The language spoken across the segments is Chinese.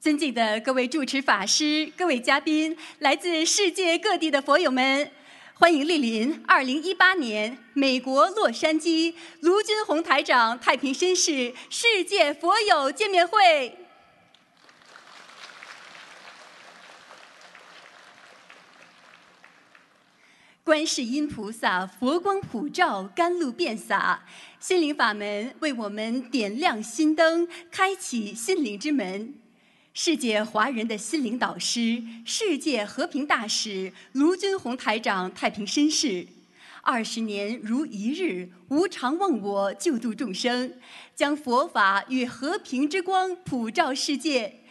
尊敬的各位主持法师、各位嘉宾、来自世界各地的佛友们，欢迎莅临2018年美国洛杉矶卢军宏台长太平绅士世界佛友见面会。观世音菩萨佛光普照，甘露遍洒，心灵法门为我们点亮心灯，开启心灵之门。世界华人的心灵导师、世界和平大使卢军宏台长太平绅士，二十年如一日，无常忘我，救度众生，将佛法与和平之光普照世界，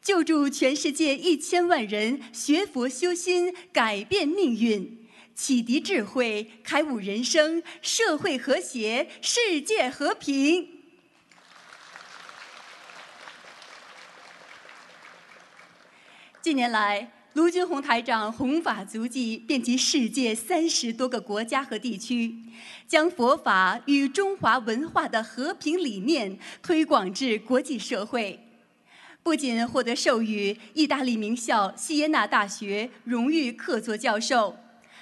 救助全世界一千万人学佛修心，改变命运，启迪智慧，开悟人生，社会和谐，世界和平。近年来，卢军宏台长弘法足迹遍及世界三十多个国家和地区，将佛法与中华文化的和平理念推广至国际社会。不仅获得授予意大利名校锡耶纳大学荣誉客座教授、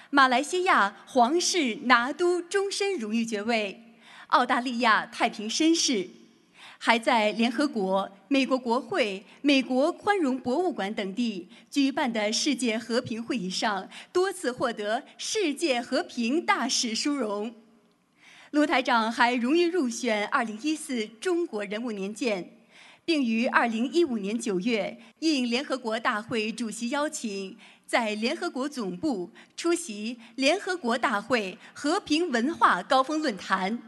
马来西亚皇室拿督终身荣誉爵位、澳大利亚太平绅士。还在联合国、美国国会、美国宽容博物馆等地举办的世界和平会议上，多次获得世界和平大使殊荣。卢台长还荣誉入选2014中国人物年鉴，并于2015年9月应联合国大会主席邀请，在联合国总部出席联合国大会和平文化高峰论坛。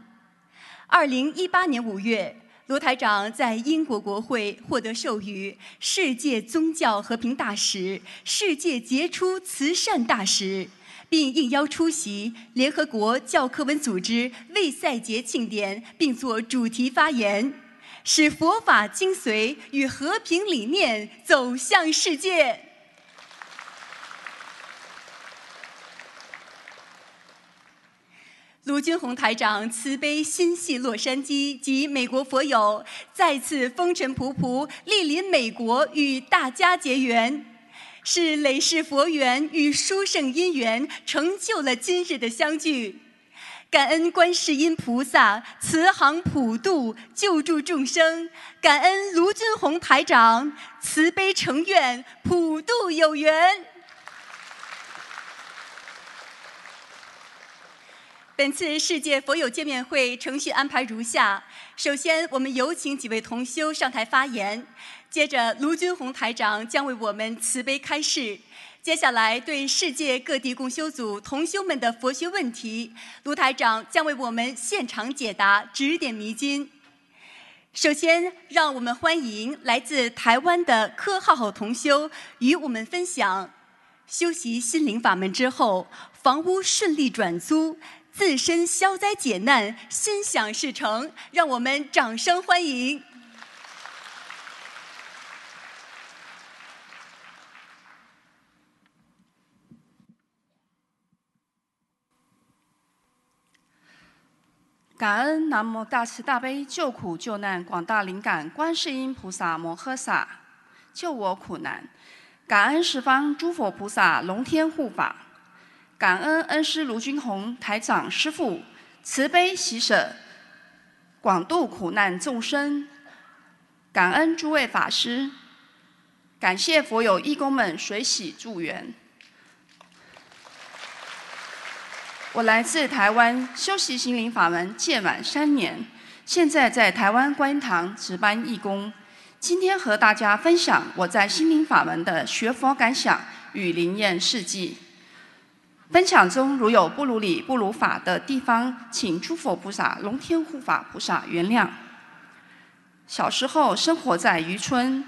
2018年5月。卢台长在英国国会获得授予“世界宗教和平大使”“世界杰出慈善大使”，并应邀出席联合国教科文组织卫赛节庆典，并作主题发言，使佛法精髓与和平理念走向世界。卢军宏台长慈悲心系洛杉矶及美国佛友，再次风尘仆仆莅临美国与大家结缘，是累世佛缘与殊胜因缘成就了今日的相聚。感恩观世音菩萨慈航普渡救助众生，感恩卢军宏台长慈悲成愿普渡有缘。本次世界佛友见面会程序安排如下：首先，我们有请几位同修上台发言；接着，卢军宏台长将为我们慈悲开示；接下来，对世界各地共修组同修们的佛学问题，卢台长将为我们现场解答，指点迷津。首先，让我们欢迎来自台湾的柯浩浩同修与我们分享：修习心灵法门之后，房屋顺利转租。自身消灾解难，心想事成，让我们掌声欢迎！感恩南无大慈大悲救苦救难广大灵感观世音菩萨摩诃萨，救我苦难！感恩十方诸佛菩萨龙天护法。感恩恩师卢军宏台长师父慈悲喜舍，广度苦难众生。感恩诸位法师，感谢佛友义工们随喜助缘。我来自台湾修习心灵法门届满三年，现在在台湾观音堂值班义工。今天和大家分享我在心灵法门的学佛感想与灵验事迹。分享中如有不如理、不如法的地方，请诸佛菩萨、龙天护法菩萨原谅。小时候生活在渔村，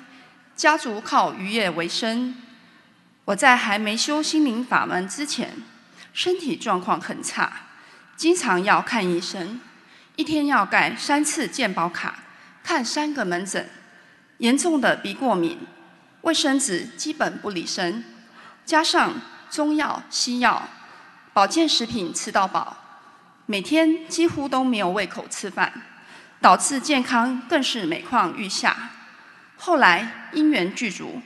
家族靠渔业为生。我在还没修心灵法门之前，身体状况很差，经常要看医生，一天要盖三次健保卡，看三个门诊。严重的鼻过敏，卫生纸基本不离身，加上。中药、西药、保健食品吃到饱，每天几乎都没有胃口吃饭，导致健康更是每况愈下。后来因缘具足，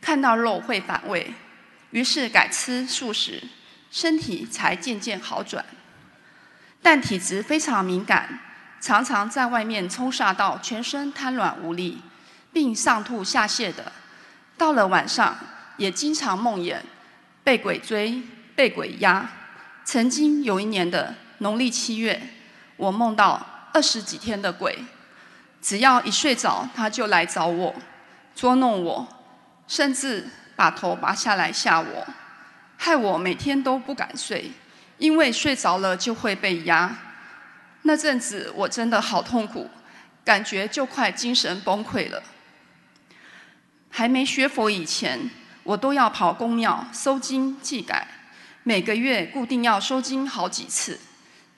看到肉会反胃，于是改吃素食，身体才渐渐好转。但体质非常敏感，常常在外面冲煞到全身瘫软无力，并上吐下泻的。到了晚上，也经常梦魇，被鬼追、被鬼压。曾经有一年的农历七月，我梦到二十几天的鬼，只要一睡着，他就来找我，捉弄我，甚至把头拔下来吓我，害我每天都不敢睡。因为睡着了就会被压，那阵子我真的好痛苦，感觉就快精神崩溃了。还没学佛以前，我都要跑公庙收经祭改，每个月固定要收经好几次。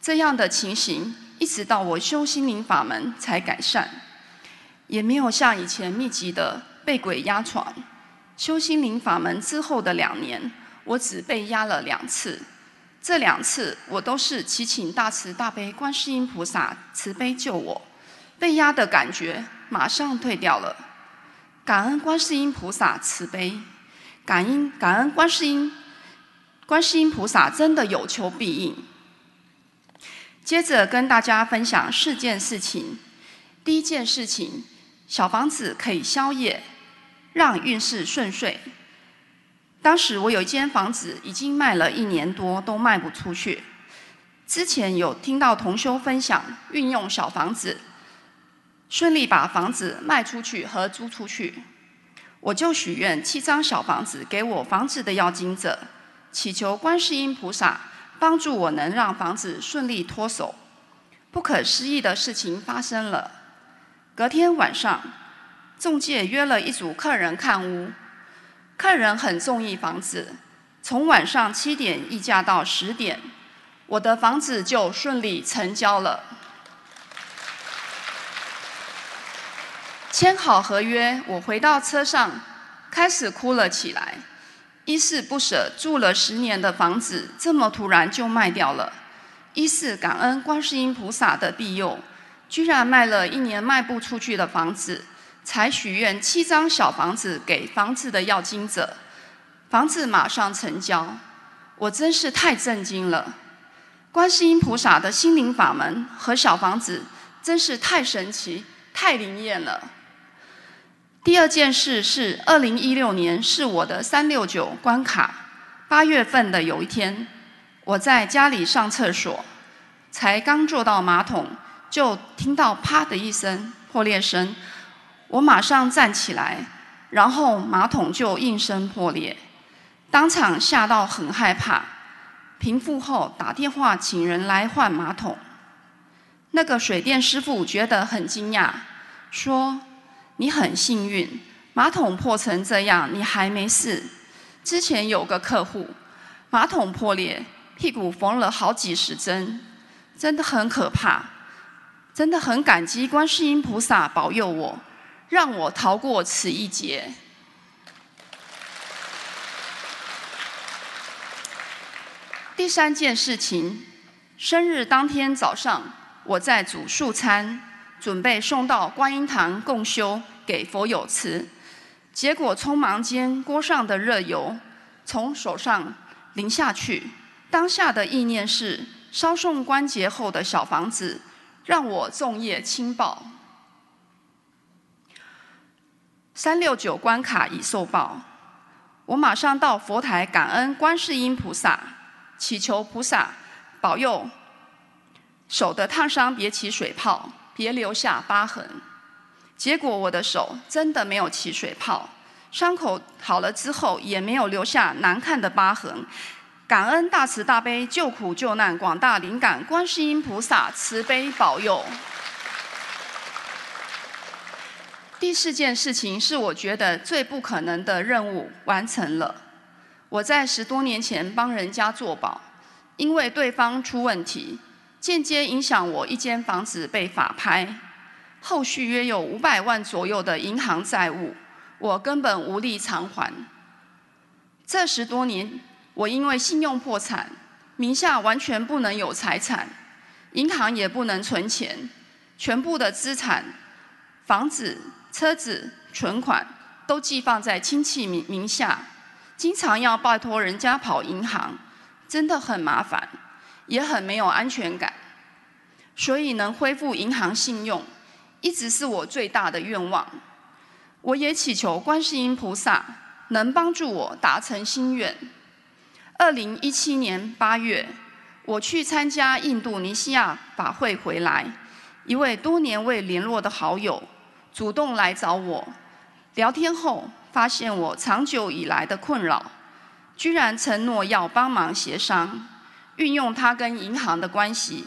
这样的情形一直到我修心灵法门才改善，也没有像以前密集的被鬼压床。修心灵法门之后的两年，我只被压了两次。这两次我都是祈请大慈大悲观世音菩萨慈悲救我，被压的感觉马上退掉了。感恩观世音菩萨慈悲，感恩感恩观世音，观世音菩萨真的有求必应。接着跟大家分享四件事情。第一件事情，小房子可以消业，让运势顺遂。当时我有一间房子，已经卖了一年多，都卖不出去。之前有听到同修分享运用小房子，顺利把房子卖出去和租出去，我就许愿七张小房子给我房子的要经者，祈求观世音菩萨帮助我能让房子顺利脱手。不可思议的事情发生了，隔天晚上，中介约了一组客人看屋。客人很中意房子，从晚上七点议价到十点，我的房子就顺利成交了。签好合约，我回到车上，开始哭了起来。一是不舍住了十年的房子，这么突然就卖掉了；一是感恩观世音菩萨的庇佑，居然卖了一年卖不出去的房子。才许愿七张小房子给房子的要经者，房子马上成交，我真是太震惊了。观世音菩萨的心灵法门和小房子真是太神奇、太灵验了。第二件事是，二零一六年是我的三六九关卡，八月份的有一天，我在家里上厕所，才刚坐到马桶，就听到啪的一声破裂声。我马上站起来，然后马桶就应声破裂，当场吓到很害怕。平复后打电话请人来换马桶。那个水电师傅觉得很惊讶，说：“你很幸运，马桶破成这样你还没事。之前有个客户，马桶破裂，屁股缝了好几十针，真的很可怕。真的很感激观世音菩萨保佑我。”让我逃过此一劫。第三件事情，生日当天早上，我在煮素餐，准备送到观音堂共修给佛友吃，结果匆忙间锅上的热油从手上淋下去，当下的意念是烧送关节后的小房子，让我粽叶轻报。三六九关卡已受报，我马上到佛台感恩观世音菩萨，祈求菩萨保佑手的烫伤别起水泡，别留下疤痕。结果我的手真的没有起水泡，伤口好了之后也没有留下难看的疤痕。感恩大慈大悲救苦救难广大灵感观世音菩萨慈悲保佑。第四件事情是我觉得最不可能的任务完成了。我在十多年前帮人家做保，因为对方出问题，间接影响我一间房子被法拍，后续约有五百万左右的银行债务，我根本无力偿还。这十多年，我因为信用破产，名下完全不能有财产，银行也不能存钱，全部的资产，房子。车子、存款都寄放在亲戚名名下，经常要拜托人家跑银行，真的很麻烦，也很没有安全感。所以能恢复银行信用，一直是我最大的愿望。我也祈求观世音菩萨能帮助我达成心愿。二零一七年八月，我去参加印度尼西亚法会回来，一位多年未联络的好友主动来找我聊天后，发现我长久以来的困扰，居然承诺要帮忙协商，运用他跟银行的关系，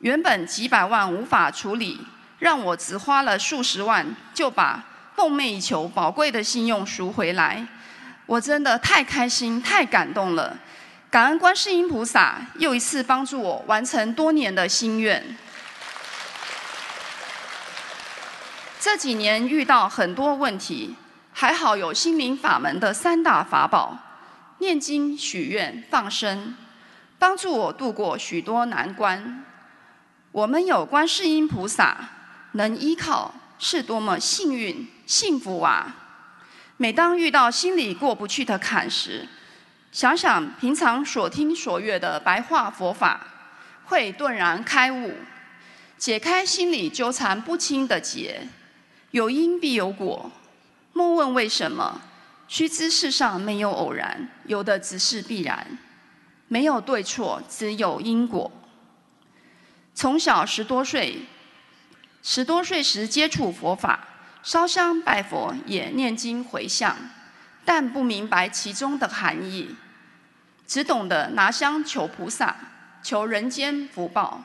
原本几百万无法处理，让我只花了数十万就把。梦寐以求宝贵的信用赎回来，我真的太开心、太感动了！感恩观世音菩萨又一次帮助我完成多年的心愿。这几年遇到很多问题，还好有心灵法门的三大法宝：念经、许愿、放生，帮助我度过许多难关。我们有观世音菩萨能依靠。是多么幸运、幸福啊！每当遇到心里过不去的坎时，想想平常所听所阅的白话佛法，会顿然开悟，解开心里纠缠不清的结。有因必有果，莫问为什么。须知世上没有偶然，有的只是必然。没有对错，只有因果。从小十多岁。十多岁时接触佛法，烧香拜佛，也念经回向，但不明白其中的含义，只懂得拿香求菩萨，求人间福报。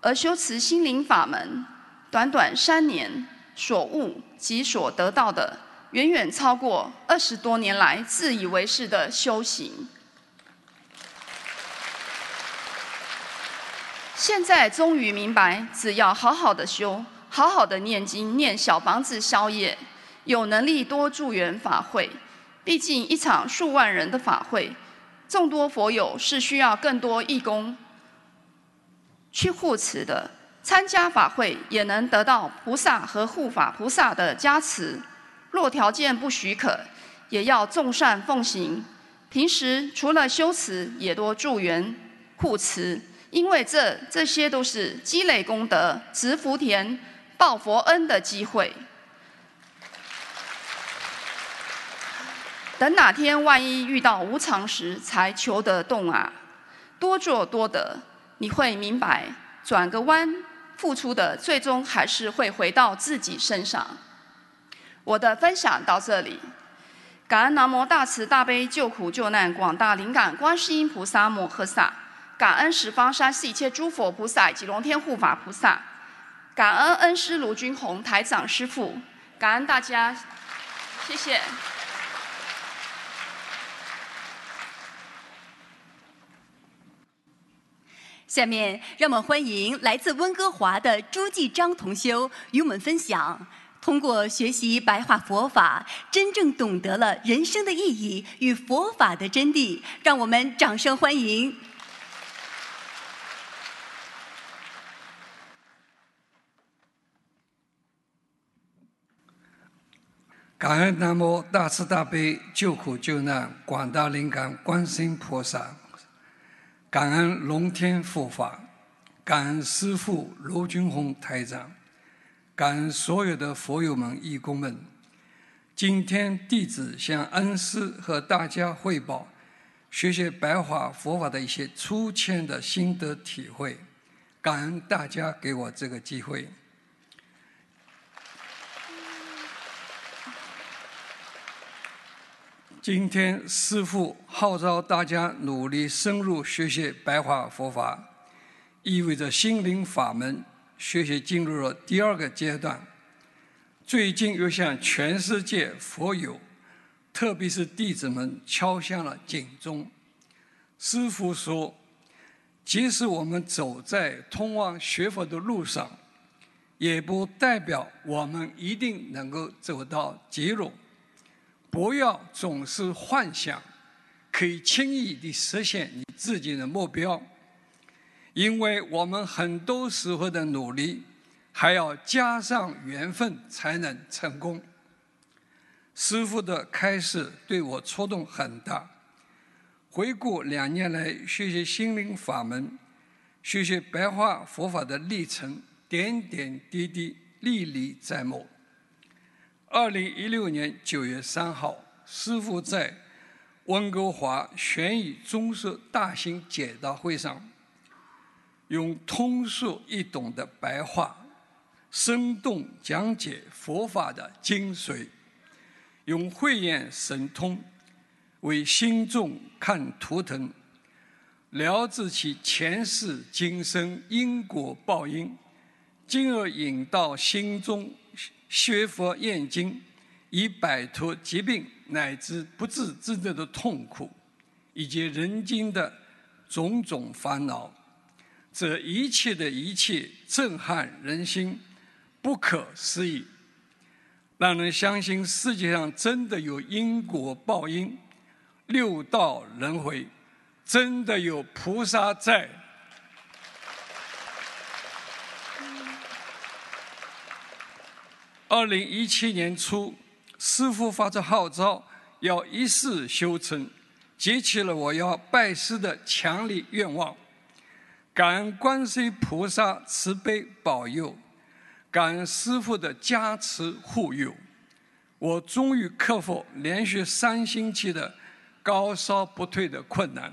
而修持心灵法门，短短三年，所悟及所得到的，远远超过二十多年来自以为是的修行。现在终于明白，只要好好的修，好好的念经、念小房子宵夜，有能力多助缘法会。毕竟一场数万人的法会，众多佛友是需要更多义工去护持的。参加法会也能得到菩萨和护法菩萨的加持。若条件不许可，也要众善奉行。平时除了修持，也多助缘护持。因为这这些都是积累功德、植福田、报佛恩的机会。等哪天万一遇到无常时，才求得动啊！多做多得，你会明白，转个弯，付出的最终还是会回到自己身上。我的分享到这里，感恩南无大慈大悲救苦救难广大灵感观世音菩萨摩诃萨。感恩十方三世一切诸佛菩萨及龙天护法菩萨，感恩恩师卢军宏台长师父，感恩大家，谢谢。下面让我们欢迎来自温哥华的朱继章同修与我们分享，通过学习白话佛法，真正懂得了人生的意义与佛法的真谛，让我们掌声欢迎。感恩南无大慈大悲救苦救难广大灵感观世音菩萨，感恩龙天护法，感恩师父罗军宏台长，感恩所有的佛友们、义工们。今天弟子向恩师和大家汇报学习白话佛法的一些粗浅的心得体会，感恩大家给我这个机会。今天师父号召大家努力深入学习白话佛法，意味着心灵法门学习进入了第二个阶段。最近又向全世界佛友，特别是弟子们敲响了警钟。师父说：“即使我们走在通往学佛的路上，也不代表我们一定能够走到结论。”不要总是幻想可以轻易地实现你自己的目标，因为我们很多时候的努力还要加上缘分才能成功。师傅的开示对我触动很大。回顾两年来学习心灵法门、学习白话佛法的历程，点点滴滴历历在目。二零一六年九月三号，师父在温哥华玄宇中式大型解答会上，用通俗易懂的白话，生动讲解佛法的精髓，用慧眼神通。为心众看图腾，了知其前世今生因果报应，进而引导心中学佛念经，以摆脱疾病乃至不治之症的痛苦，以及人间的种种烦恼。这一切的一切震撼人心，不可思议，让人相信世界上真的有因果报应。六道轮回，真的有菩萨在。二零一七年初，师父发出号召，要一世修成，激起了我要拜师的强烈愿望。感恩观世音菩萨慈悲保佑，感恩师父的加持护佑，我终于克服连续三星期的。高烧不退的困难，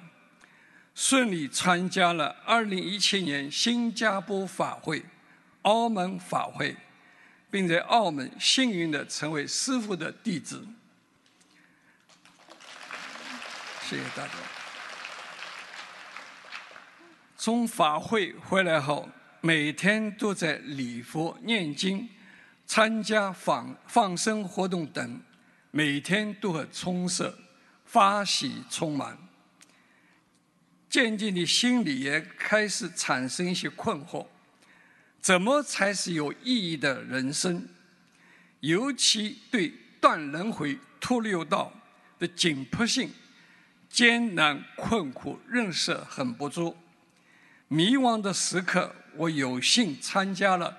顺利参加了2017年新加坡法会、澳门法会，并在澳门幸运地成为师父的弟子。谢谢大家。从法会回来后，每天都在礼佛、念经、参加放放生活动等，每天都很充实。发喜充满，渐渐的，心里也开始产生一些困惑：怎么才是有意义的人生？尤其对断轮回、脱六道的紧迫性、艰难困苦认识很不足。迷惘的时刻，我有幸参加了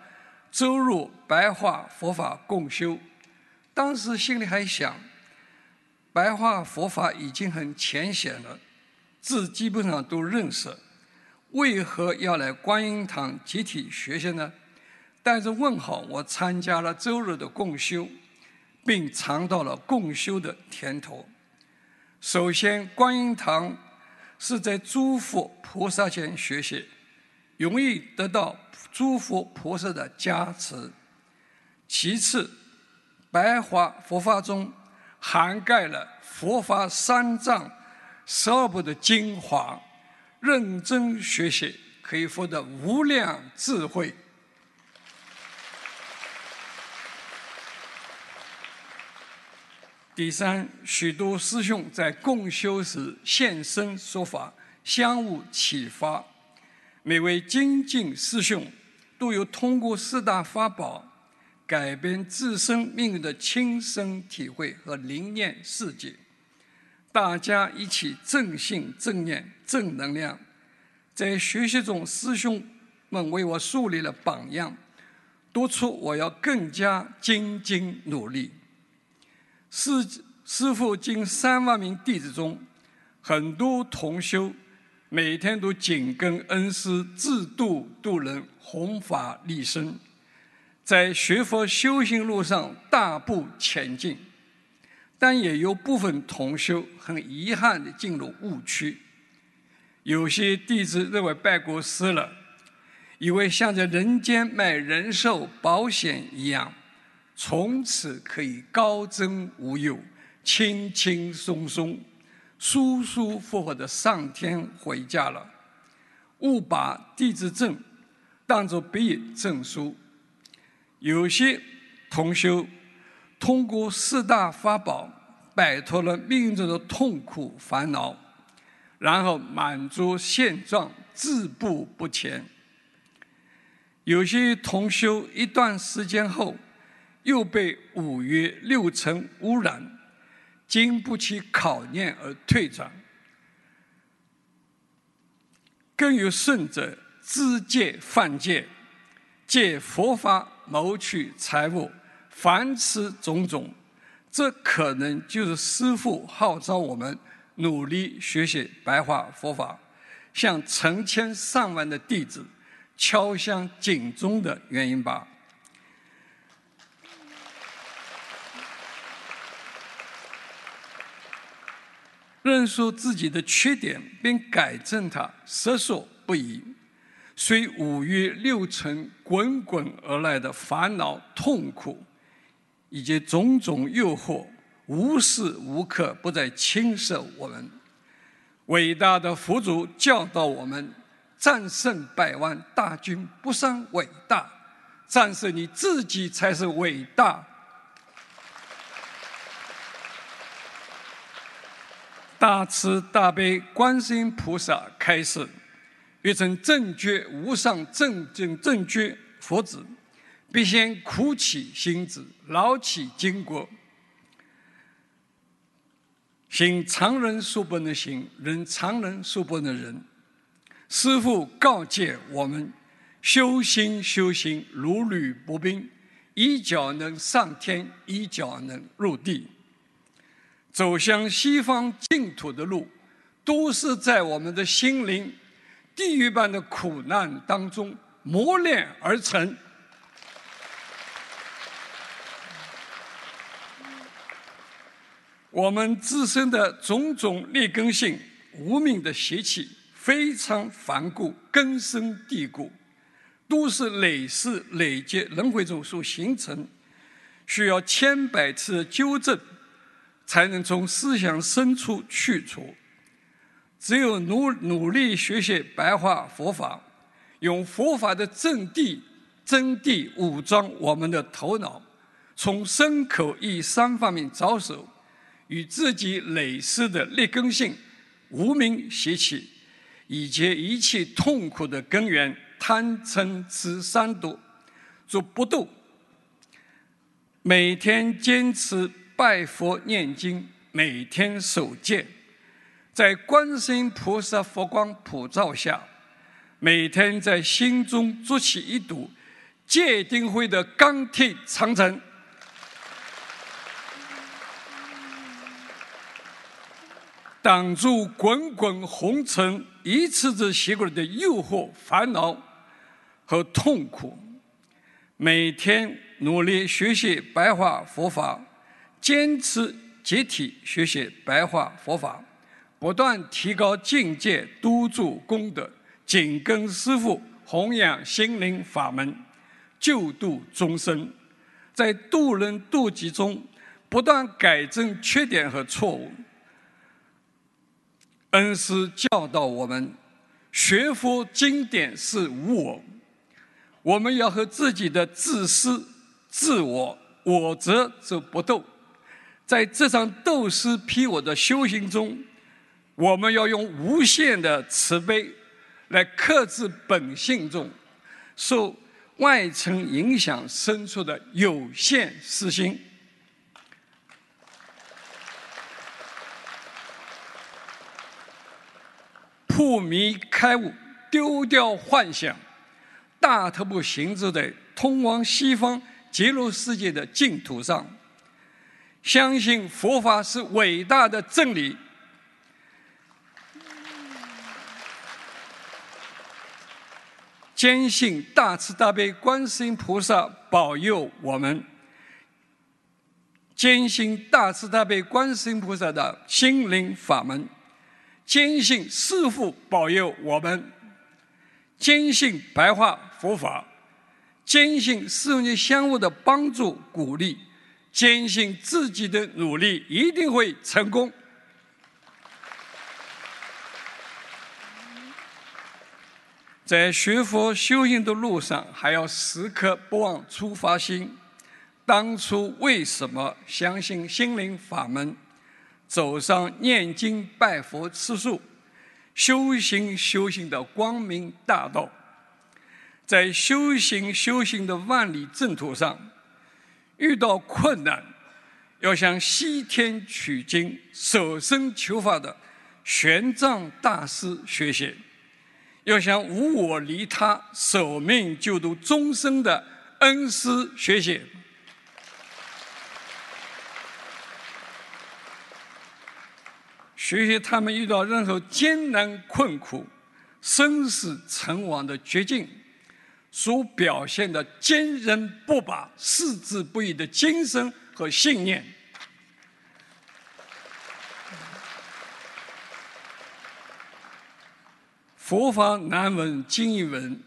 周入白话佛法共修，当时心里还想。白话佛法已经很浅显了，字基本上都认识，为何要来观音堂集体学习呢？带着问号，我参加了周日的共修，并尝到了共修的甜头。首先，观音堂是在诸佛菩萨前学习，容易得到诸佛菩萨的加持。其次，白话佛法中。涵盖了佛法三藏十二部的精华，认真学习可以获得无量智慧。第三，许多师兄在共修时现身说法，相互启发。每位精进师兄都有通过四大法宝。改变自身命运的亲身体会和灵验世界，大家一起正信正念正能量。在学习中，师兄们为我树立了榜样，督促我要更加精进努力。师师父近三万名弟子中，很多同修每天都紧跟恩师自度度人，弘法利生。在学佛修行路上大步前进，但也有部分同修很遗憾地进入误区。有些弟子认为拜过师了，以为像在人间卖人寿保险一样，从此可以高枕无忧、轻轻松松、舒舒服服地上天回家了，误把弟子证当作毕业证书。有些同修通过四大法宝摆脱了命运中的痛苦烦恼，然后满足现状，自步不前。有些同修一段时间后又被五欲六尘污染，经不起考验而退转。更有甚者自戒犯戒，借佛法。谋取财物，凡此种种，这可能就是师父号召我们努力学习白话佛法，向成千上万的弟子敲响警钟的原因吧。认识自己的缺点并改正它，实属不易。虽五欲六尘滚滚而来的烦恼痛苦，以及种种诱惑，无时无刻不在侵蚀我们。伟大的佛祖教导我们：战胜百万大军不算伟大，战胜你自己才是伟大。大慈大悲观世音菩萨开示：欲成正觉无上正正正觉佛子，必先苦起心志，劳起筋骨。行常人所不能行，人常人所不能人。师父告诫我们：修心修行如履薄冰，一脚能上天，一脚能入地。走向西方净土的路，都是在我们的心灵地狱般的苦难当中磨练而成。我们自身的种种劣根性、无名的邪气非常顽固、根深蒂固，都是累世累劫轮回中所形成，需要千百次纠正。才能从思想深处去除。只有努努力学习白话佛法，用佛法的真谛真谛武装我们的头脑，从身口意三方面着手，与自己累世的劣根性、无名习气，以及一切痛苦的根源贪嗔痴三毒做不斗，每天坚持。拜佛念经，每天守戒，在观世音菩萨佛光普照下，每天在心中筑起一堵戒定慧的钢铁长城，挡住滚滚红尘一次次袭过来的诱惑、烦恼和痛苦。每天努力学习白话佛法。坚持集体学习白话佛法，不断提高境界，督助功德，紧跟师父，弘扬心灵法门，救度众生，在渡人渡己中不断改正缺点和错误。恩师教导我们，学佛经典是无我，我们要和自己的自私、自我、我执走不斗。在这场斗师批我的修行中，我们要用无限的慈悲来克制本性中受外层影响生出的有限私心，破迷开悟，丢掉幻想，大踏步行走在通往西方极乐世界的净土上。相信佛法是伟大的真理，坚信大慈大悲观世音菩萨保佑我们，坚信大慈大悲观世音菩萨的心灵法门，坚信师父保佑我们，坚信白话佛法，坚信四众相互的帮助鼓励。坚信自己的努力一定会成功。在学佛修行的路上，还要时刻不忘初发心。当初为什么相信心灵法门，走上念经拜佛吃素、修行修行的光明大道？在修行修行的万里正途上。遇到困难，要向西天取经、舍身求法的玄奘大师学习；要向无我利他、舍命救度众生的恩师学习。学习他们遇到任何艰难困苦、生死存亡的绝境，所表现的坚韧不拔、矢志不渝的精神和信念。佛法难闻经义闻，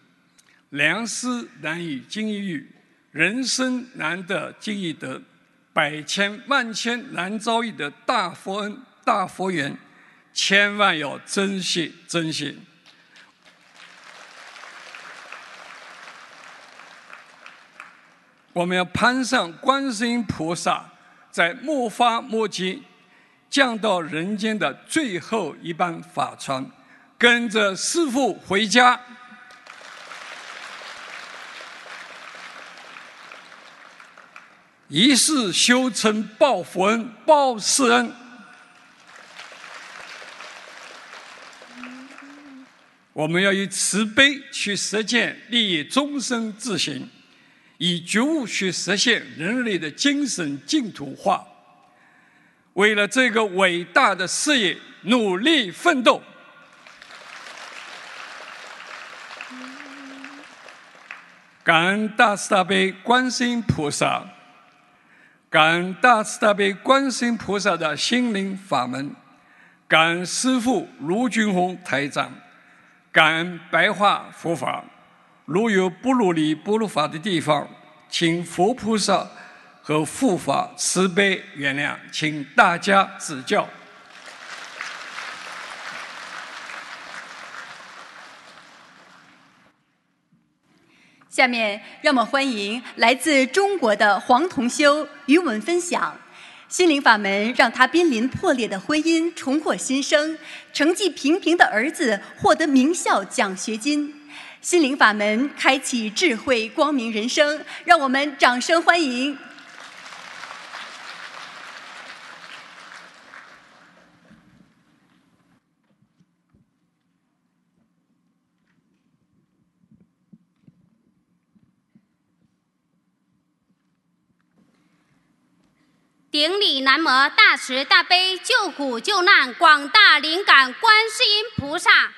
良师难遇经义遇，人生难得经义得，百千万千难遭遇的大佛恩、大佛缘，千万要珍惜珍惜。我们要攀上观世音菩萨在末法末劫降到人间的最后一班法船。跟着师父回家，一世修成报佛恩、报世恩。我们要以慈悲去实践利益众生自行，以觉悟去实现人类的精神净土化。为了这个伟大的事业，努力奋斗。感恩大慈大悲观世音菩萨，感恩大慈大悲观世音菩萨的心灵法门，感恩师父卢俊宏台长，感恩白话佛法。如有不如理、不如法的地方，请佛菩萨和护法慈悲原谅，请大家指教。下面让我们欢迎来自中国的黄同修与我们分享心灵法门，让他濒临破裂的婚姻重获新生，成绩平平的儿子获得名校奖学金，心灵法门开启智慧光明人生，让我们掌声欢迎。顶礼南无大慈大悲救苦救难广大灵感观世音菩萨，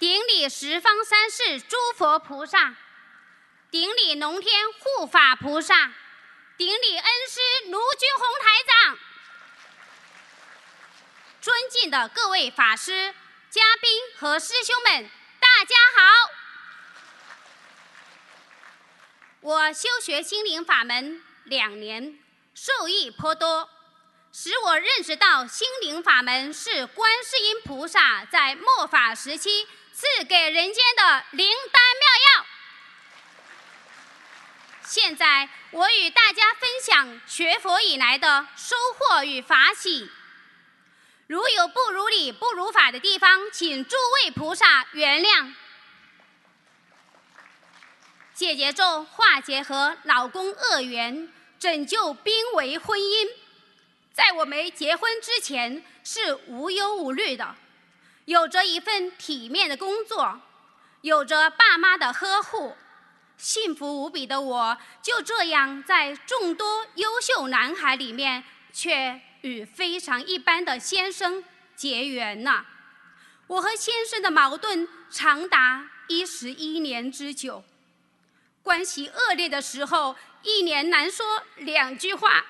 顶礼十方三世诸佛菩萨，顶礼龙天护法菩萨，顶礼恩师卢军宏台长，尊敬的各位法师、嘉宾和师兄们，大家好。我修学心灵法门两年，受益颇多，使我认识到心灵法门是观世音菩萨在末法时期赐给人间的灵丹妙药。现在，我与大家分享学佛以来的收获与法喜。如有不如理、不如法的地方，请诸位菩萨原谅。解结咒化解和老公恶缘，拯救濒危婚姻。在我没结婚之前是无忧无虑的，有着一份体面的工作，有着爸妈的呵护，幸福无比的我，就这样在众多优秀男孩里面，却与非常一般的先生结缘了。我和先生的矛盾长达一十一年之久。关系恶劣的时候，一年难说两句话。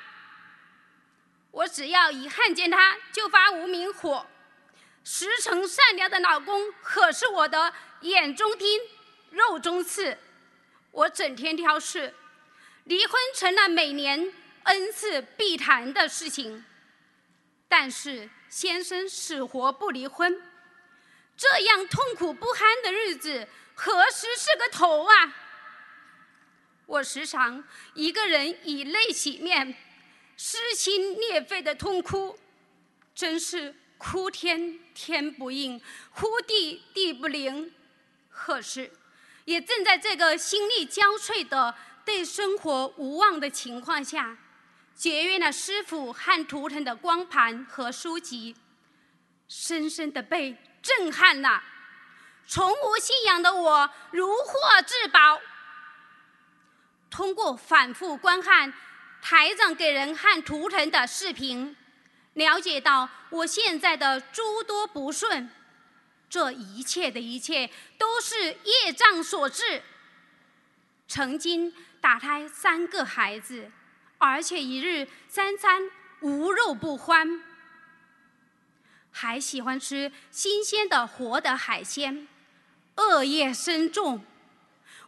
我只要一看见他就发无名火。实诚善良的老公可是我的眼中钉、肉中刺。我整天挑事，离婚成了每年 n 次必谈的事情。但是先生死活不离婚，这样痛苦不堪的日子何时是个头啊？我时常一个人以泪洗面，撕心裂肺的痛哭，真是哭天天不应，哭地地不灵。可是，也正在这个心力交瘁的、对生活无望的情况下，结缘了师傅和图腾的光盘和书籍，深深的被震撼了。从无信仰的我，如获至宝。通过反复观看台长给人看图腾的视频，了解到我现在的诸多不顺，这一切的一切都是业障所致。曾经打胎三个孩子，而且一日三餐无肉不欢，还喜欢吃新鲜的活的海鲜，恶业深重。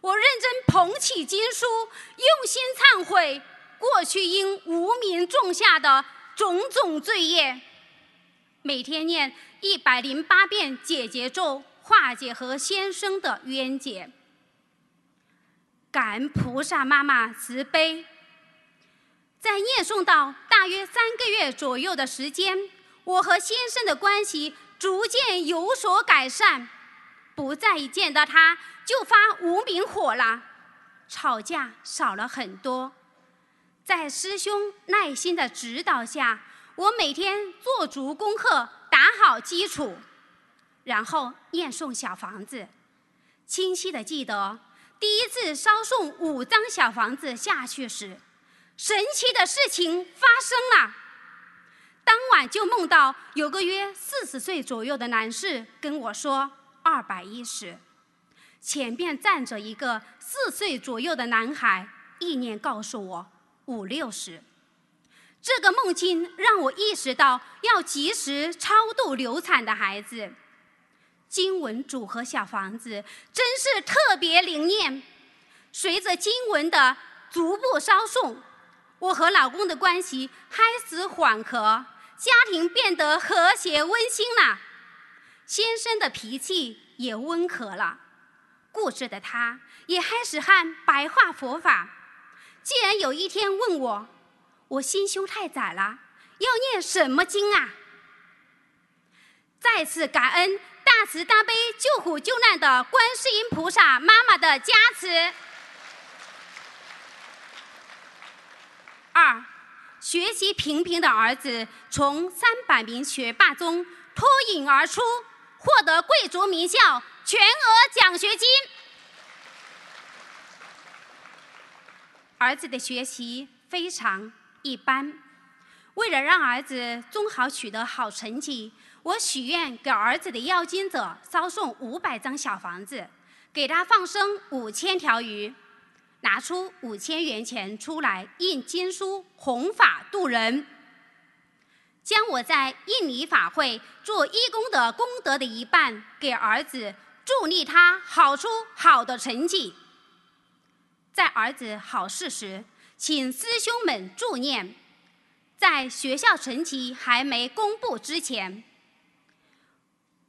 我认真捧起经书，用心忏悔过去因无名种下的种种罪业，每天念一百零八遍解结咒，化解和先生的冤结。感恩菩萨妈妈慈悲，在念诵到大约三个月左右的时间，我和先生的关系逐渐有所改善，不再见到他就发无名火了，吵架少了很多。在师兄耐心的指导下，我每天做足功课，打好基础，然后念诵小房子，清晰的记得。第一次烧送五张小房子下去时，神奇的事情发生了。当晚就梦到有个约四十岁左右的男士跟我说二百一十，前面站着一个四岁左右的男孩，意念告诉我五六十。这个梦境让我意识到要及时超度流产的孩子。经文组合小房子真是特别灵验。随着经文的逐步烧送，我和老公的关系开始缓和，家庭变得和谐温馨了。先生的脾气也温和了，固执的他也开始看白话佛法。既然有一天问我，我心胸太窄了，要念什么经啊？再次感恩。大慈大悲救苦救难的观世音菩萨妈妈的加持。二，学习平平的儿子从三百名学霸中脱颖而出，获得贵族名校全额奖学金。儿子的学习非常一般，为了让儿子中考取得好成绩。我许愿给儿子的要经者烧送五百张小房子，给他放生五千条鱼，拿出五千元钱出来印经书弘法度人，将我在印尼法会做义工的功德的一半给儿子，助力他考出好的成绩。在儿子考试时，请师兄们助念，在学校成绩还没公布之前。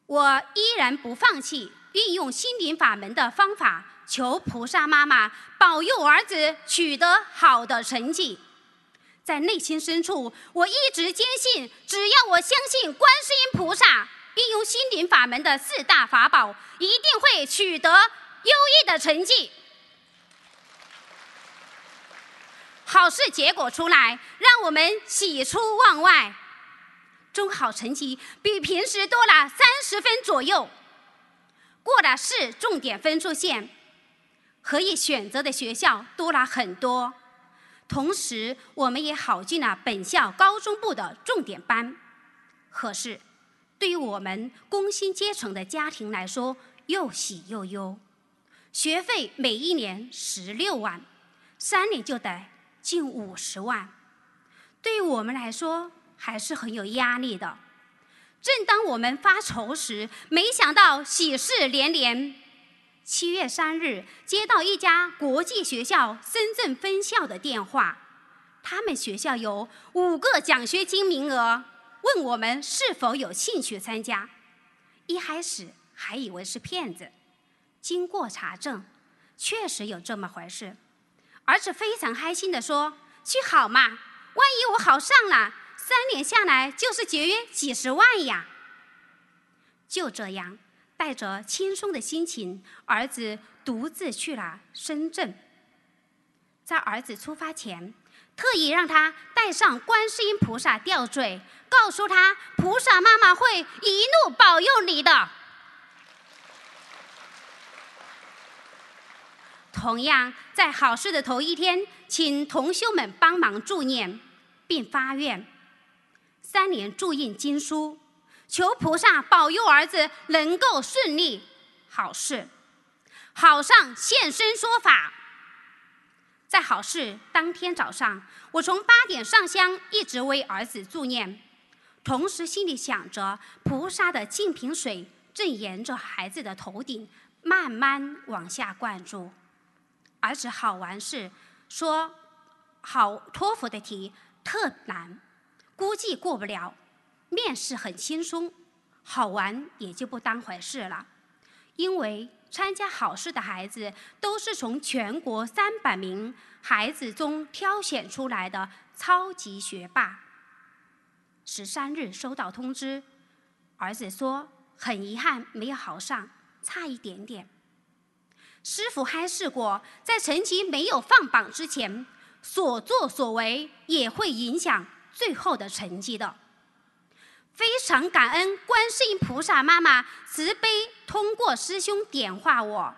我依然不放弃运用心灵法门的方法，求菩萨妈妈保佑儿子取得好的成绩。在内心深处，我一直坚信，只要我相信观世音菩萨，运用心灵法门的四大法宝，一定会取得优异的成绩。好事结果出来，让我们喜出望外。中考成绩比平时多了三十分左右，过了市重点分数线，可以选择的学校多了很多。同时，我们也考进了本校高中部的重点班。可是，对于我们工薪阶层的家庭来说，又喜又忧。学费每一年十六万，三年就得近五十万。对于我们来说，还是很有压力的。正当我们发愁时，没想到喜事连连。七月三日，接到一家国际学校深圳分校的电话，他们学校有五个奖学金名额，问我们是否有兴趣参加。一开始还以为是骗子，经过查证，确实有这么回事。儿子非常开心地说：“去好嘛，万一我考上了。”三年下来就是节约几十万呀！就这样，带着轻松的心情，儿子独自去了深圳。在儿子出发前，特意让他带上观世音菩萨吊坠，告诉他菩萨妈妈会一路保佑你的。同样在好事的头一天，请同修们帮忙助念，并发愿三年注印经书，求菩萨保佑儿子能够顺利好事，好上现身说法。在好事当天早上，我从八点上香，一直为儿子助念，同时心里想着菩萨的净瓶水正沿着孩子的头顶慢慢往下灌注。儿子好完事说，好托福的题特难，估计过不了。面试很轻松，好玩也就不当回事了，因为。参加考试的孩子都是从全国三百名孩子中挑选出来的超级学霸。十三日收到通知，儿子说很遗憾没有考上，差一点点。师傅还试过，在成绩没有放榜之前，所作所为也会影响最后的成绩的。非常感恩观世音菩萨妈妈慈悲，通过师兄点化我。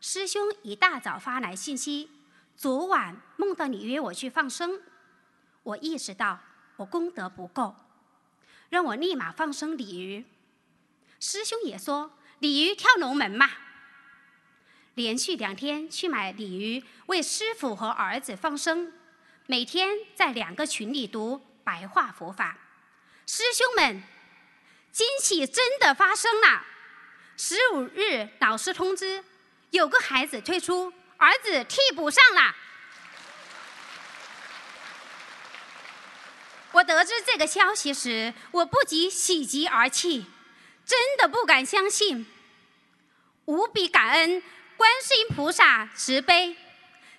师兄一大早发来信息，昨晚梦到你约我去放生，我意识到我功德不够，让我立马放生鲤鱼。师兄也说鲤鱼跳龙门嘛，连续两天去买鲤鱼为师傅和儿子放生，每天在两个群里读白话佛法。师兄们，惊喜真的发生了！十五日老师通知，有个孩子退出，儿子替补上了。我得知这个消息时，我不及喜极而泣，真的不敢相信，无比感恩观世音菩萨慈悲，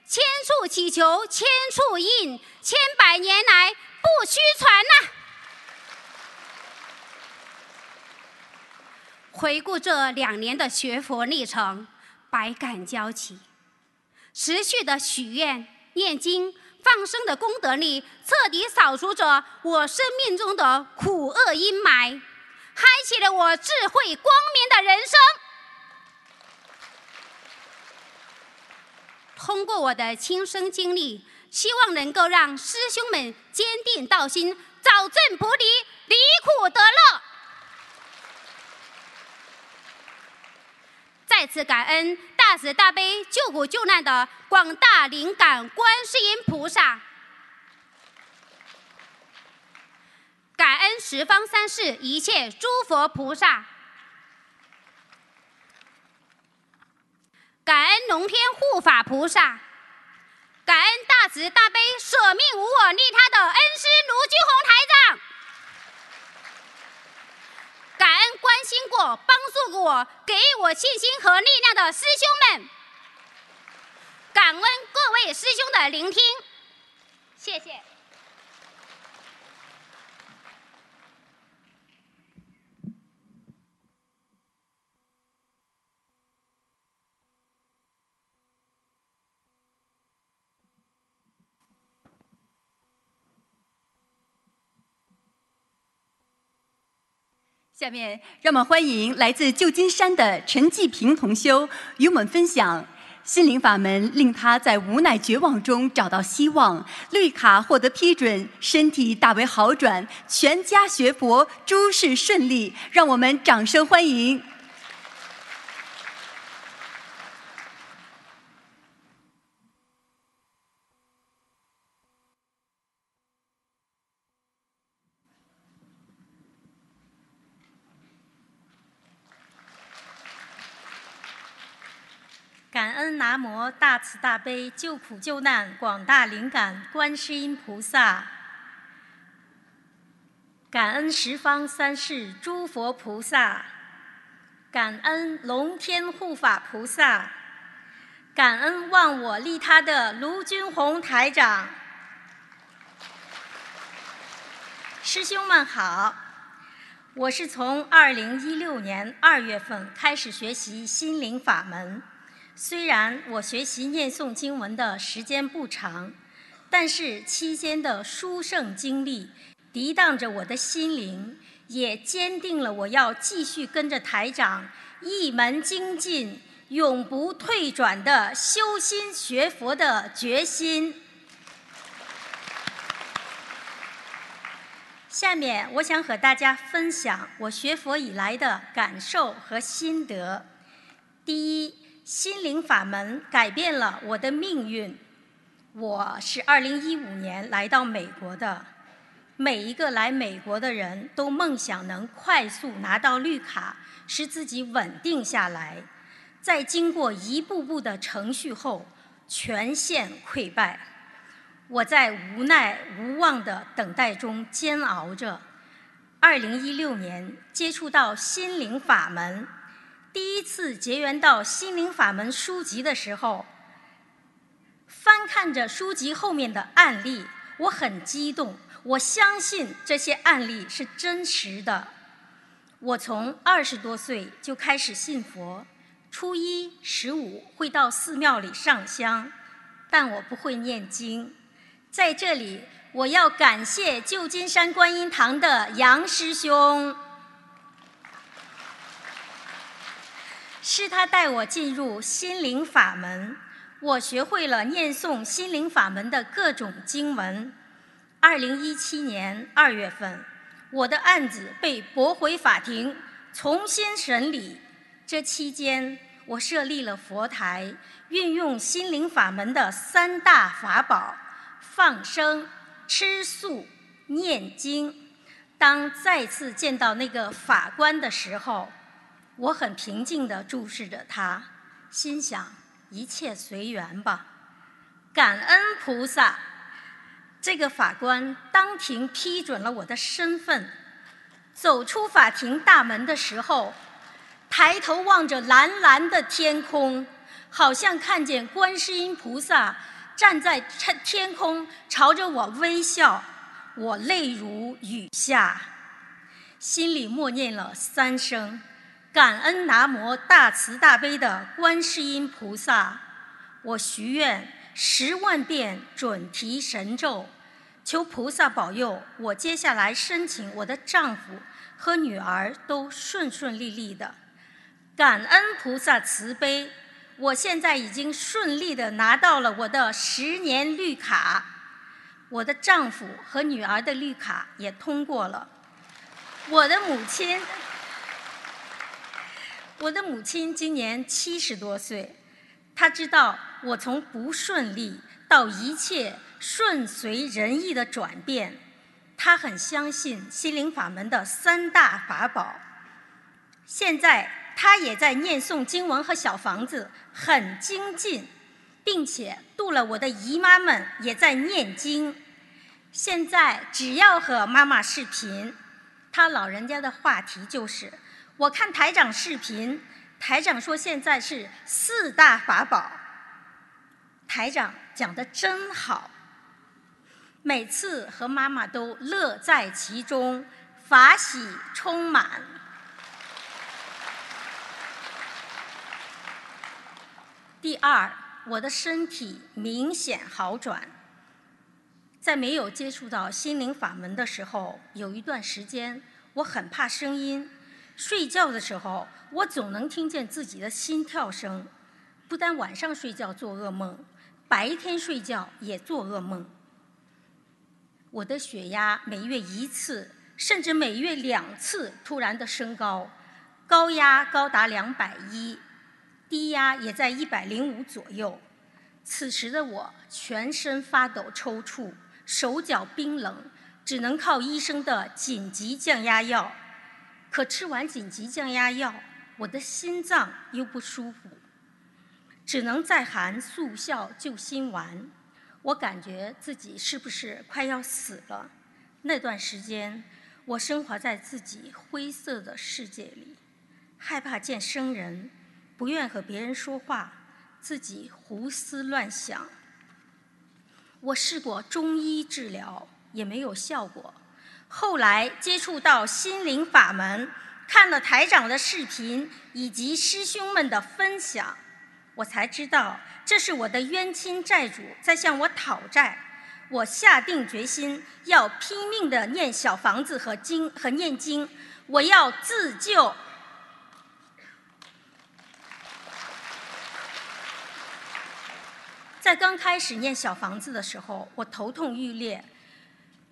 千处祈求千处应，千百年来不虚传呐。回顾这两年的学佛历程，百感交集，持续的许愿、念经、放生的功德力，彻底扫除着我生命中的苦厄阴霾，开启了我智慧光明的人生。通过我的亲身经历，希望能够让师兄们坚定道心，早证菩提，离苦得乐。再次感恩大慈大悲救苦救难的广大灵感观世音菩萨，感恩十方三世一切诸佛菩萨，感恩龙天护法菩萨，感恩大慈大悲舍命无我利他的恩师卢俊宏台长。感恩关心过、帮助过、给予我信心和力量的师兄们，感恩各位师兄的聆听，谢谢。下面，让我们欢迎来自旧金山的陈继平同修，与我们分享心灵法门令他在无奈绝望中找到希望，绿卡获得批准，身体大为好转，全家学佛，诸事顺利。让我们掌声欢迎。感恩南无大慈大悲救苦救难广大灵感观世音菩萨，感恩十方三世诸佛菩萨，感恩龙天护法菩萨，感恩忘我利他的卢军宏台长。师兄们好，我是从二零一六年二月份开始学习心灵法门。虽然我学习念诵经文的时间不长，但是期间的殊胜经历涤荡着我的心灵，也坚定了我要继续跟着台长一门精进，永不退转的修心学佛的决心。下面我想和大家分享我学佛以来的感受和心得。第一，心灵法门改变了我的命运。我是二零一五年来到美国的，每一个来美国的人都梦想能快速拿到绿卡，使自己稳定下来。在经过一步步的程序后，全线溃败。我在无奈无望的等待中煎熬着。二零一六年接触到心灵法门，第一次结缘到心灵法门书籍的时候，翻看着书籍后面的案例，我很激动。我相信这些案例是真实的。我从二十多岁就开始信佛，初一十五会到寺庙里上香，但我不会念经。在这里，我要感谢旧金山观音堂的杨师兄，是他带我进入心灵法门，我学会了念诵心灵法门的各种经文。二零一七年二月份，我的案子被驳回法庭，重新审理。这期间，我设立了佛台，运用心灵法门的三大法宝。放生、吃素、念经。当再次见到那个法官的时候，我很平静地注视着他，心想：一切随缘吧。感恩菩萨，这个法官当庭批准了我的身份。走出法庭大门的时候，抬头望着蓝蓝的天空，好像看见观世音菩萨。站在天天空，朝着我微笑，我泪如雨下，心里默念了三声：感恩南无大慈大悲的观世音菩萨。我许愿十万遍准提神咒，求菩萨保佑我接下来申请我的丈夫和女儿都顺顺利利的。感恩菩萨慈悲。我现在已经顺利的拿到了我的十年绿卡，我的丈夫和女儿的绿卡也通过了。我的母亲，我的母亲今年七十多岁，她知道我从不顺利到一切顺随人意的转变，她很相信心灵法门的三大法宝。现在。她也在念诵经文和小房子，很精进，并且度了我的姨妈们也在念经。现在只要和妈妈视频，她老人家的话题就是：我看台长视频，台长说现在是四大法宝。台长讲的真好，每次和妈妈都乐在其中，法喜充满。第二，我的身体明显好转。在没有接触到心灵法门的时候，有一段时间我很怕声音，睡觉的时候我总能听见自己的心跳声。不但晚上睡觉做噩梦，白天睡觉也做噩梦。我的血压每月一次，甚至每月两次突然的升高，高压高达两百一。低压也在一百零五左右，此时的我全身发抖抽搐，手脚冰冷，只能靠医生的紧急降压药。可吃完紧急降压药，我的心脏又不舒服，只能再含速效救心丸。我感觉自己是不是快要死了？那段时间，我生活在自己灰色的世界里，害怕见生人。不愿和别人说话，自己胡思乱想。我试过中医治疗，也没有效果。后来接触到心灵法门，看了台长的视频以及师兄们的分享，我才知道这是我的冤亲债主在向我讨债。我下定决心要拼命的念小房子和经和念经，我要自救。在刚开始念小房子的时候，我头痛欲裂，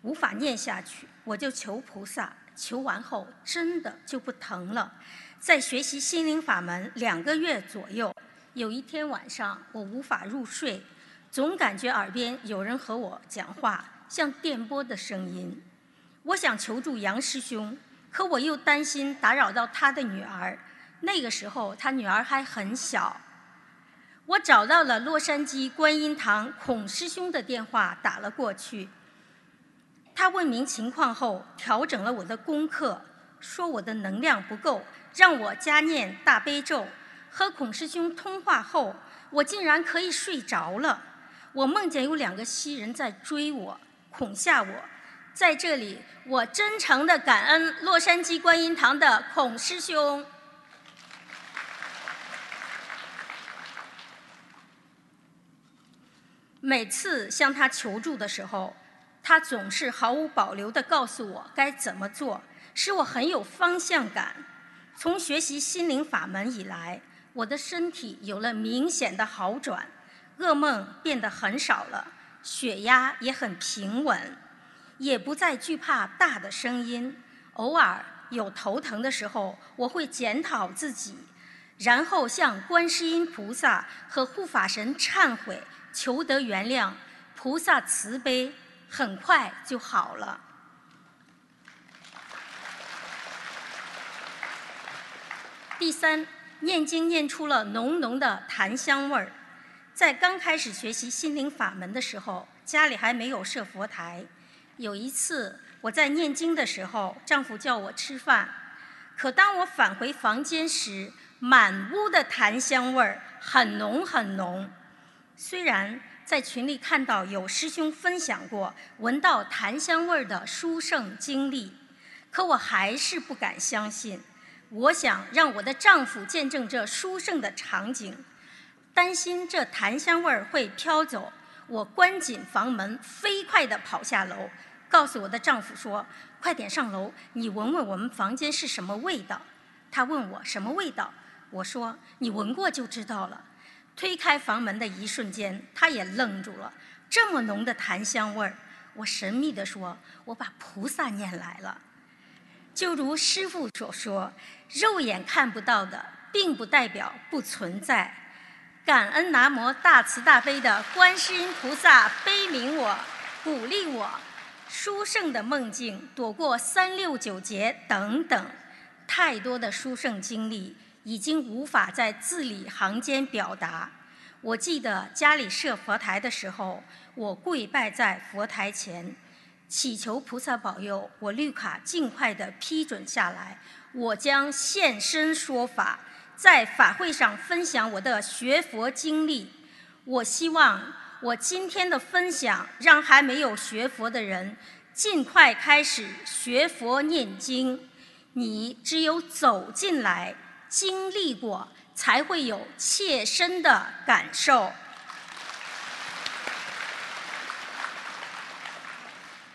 无法念下去，我就求菩萨，求完后真的就不疼了。在学习心灵法门两个月左右，有一天晚上我无法入睡，总感觉耳边有人和我讲话，像电波的声音。我想求助杨师兄，可我又担心打扰到他的女儿。那个时候他女儿还很小。我找到了洛杉矶观音堂孔师兄的电话，打了过去。他问明情况后，调整了我的功课，说我的能量不够。让我加念大悲咒，和孔师兄通话后，我竟然可以睡着了。我梦见有两个西人在追我，恐吓我。在这里，我真诚的感恩洛杉矶观音堂的孔师兄。每次向他求助的时候，他总是毫无保留地告诉我该怎么做，使我很有方向感。从学习心灵法门以来，我的身体有了明显的好转，噩梦变得很少了，血压也很平稳，也不再惧怕大的声音。偶尔有头疼的时候，我会检讨自己，然后向观世音菩萨和护法神忏悔，求得原谅，菩萨慈悲，很快就好了。第三，念经念出了浓浓的檀香味儿。在刚开始学习心灵法门的时候，家里还没有设佛台。有一次我在念经的时候，丈夫叫我吃饭，可当我返回房间时，满屋的檀香味儿很浓很浓。虽然在群里看到有师兄分享过闻到檀香味儿的殊胜经历，可我还是不敢相信。我想让我的丈夫见证这殊胜的场景，担心这檀香味儿会飘走，我关紧房门，飞快地跑下楼，告诉我的丈夫说：“快点上楼，你闻闻我们房间是什么味道。”他问我什么味道，我说：“你闻过就知道了。”推开房门的一瞬间，他也愣住了，这么浓的檀香味儿，我神秘地说：“我把菩萨念来了。”就如师父所说，肉眼看不到的，并不代表不存在。感恩南无大慈大悲的观世音菩萨悲悯我、鼓励我，殊胜的梦境，躲过三六九劫等等，太多的殊胜经历，已经无法在字里行间表达。我记得家里设佛台的时候，我跪拜在佛台前。祈求菩萨保佑我绿卡尽快的批准下来，我将现身说法，在法会上分享我的学佛经历。我希望我今天的分享，让还没有学佛的人尽快开始学佛念经。你只有走进来，经历过，才会有切身的感受。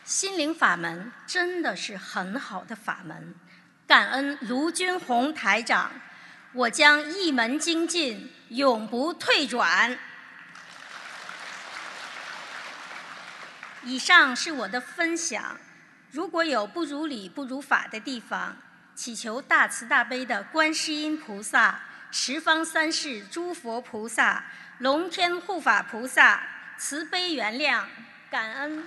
心灵法门真的是很好的法门，感恩卢军宏台长，我将一门精进，永不退转。以上是我的分享，如果有不如理、不如法的地方，祈求大慈大悲的观世音菩萨、十方三世诸佛菩萨、龙天护法菩萨慈悲原谅，感恩。